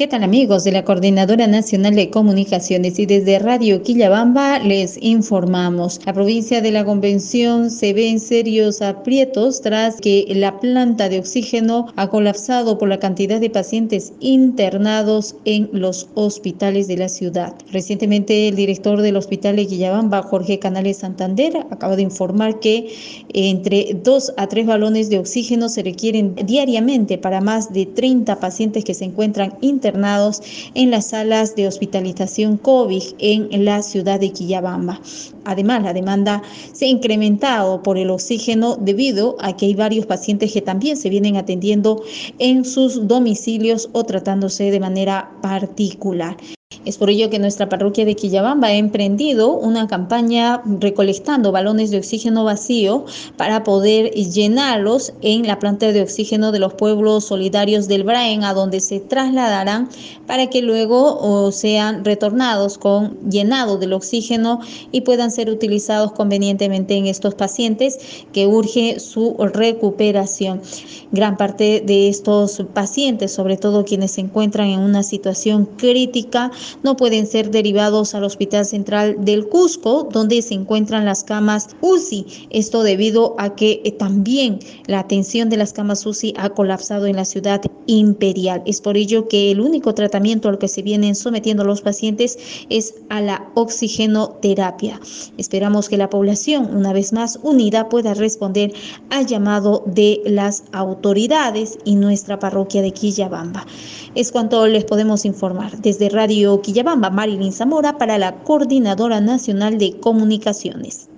¿Qué tal amigos de la Coordinadora Nacional de Comunicaciones y desde Radio Quillabamba les informamos? La provincia de la Convención se ve en serios aprietos tras que la planta de oxígeno ha colapsado por la cantidad de pacientes internados en los hospitales de la ciudad. Recientemente el director del Hospital de Quillabamba, Jorge Canales Santander, acaba de informar que entre dos a tres balones de oxígeno se requieren diariamente para más de 30 pacientes que se encuentran internados en las salas de hospitalización COVID en la ciudad de Quillabamba. Además, la demanda se ha incrementado por el oxígeno debido a que hay varios pacientes que también se vienen atendiendo en sus domicilios o tratándose de manera particular. Es por ello que nuestra parroquia de Quillabamba ha emprendido una campaña recolectando balones de oxígeno vacío para poder llenarlos en la planta de oxígeno de los pueblos solidarios del Braen, a donde se trasladarán para que luego sean retornados con llenado del oxígeno y puedan ser utilizados convenientemente en estos pacientes que urge su recuperación. Gran parte de estos pacientes, sobre todo quienes se encuentran en una situación crítica, no pueden ser derivados al Hospital Central del Cusco, donde se encuentran las camas UCI. Esto debido a que eh, también la atención de las camas UCI ha colapsado en la ciudad imperial. Es por ello que el único tratamiento al que se vienen sometiendo los pacientes es a la oxigenoterapia. Esperamos que la población, una vez más unida, pueda responder al llamado de las autoridades y nuestra parroquia de Quillabamba. Es cuanto les podemos informar desde Radio Quillabamba, Marilyn Zamora, para la Coordinadora Nacional de Comunicaciones.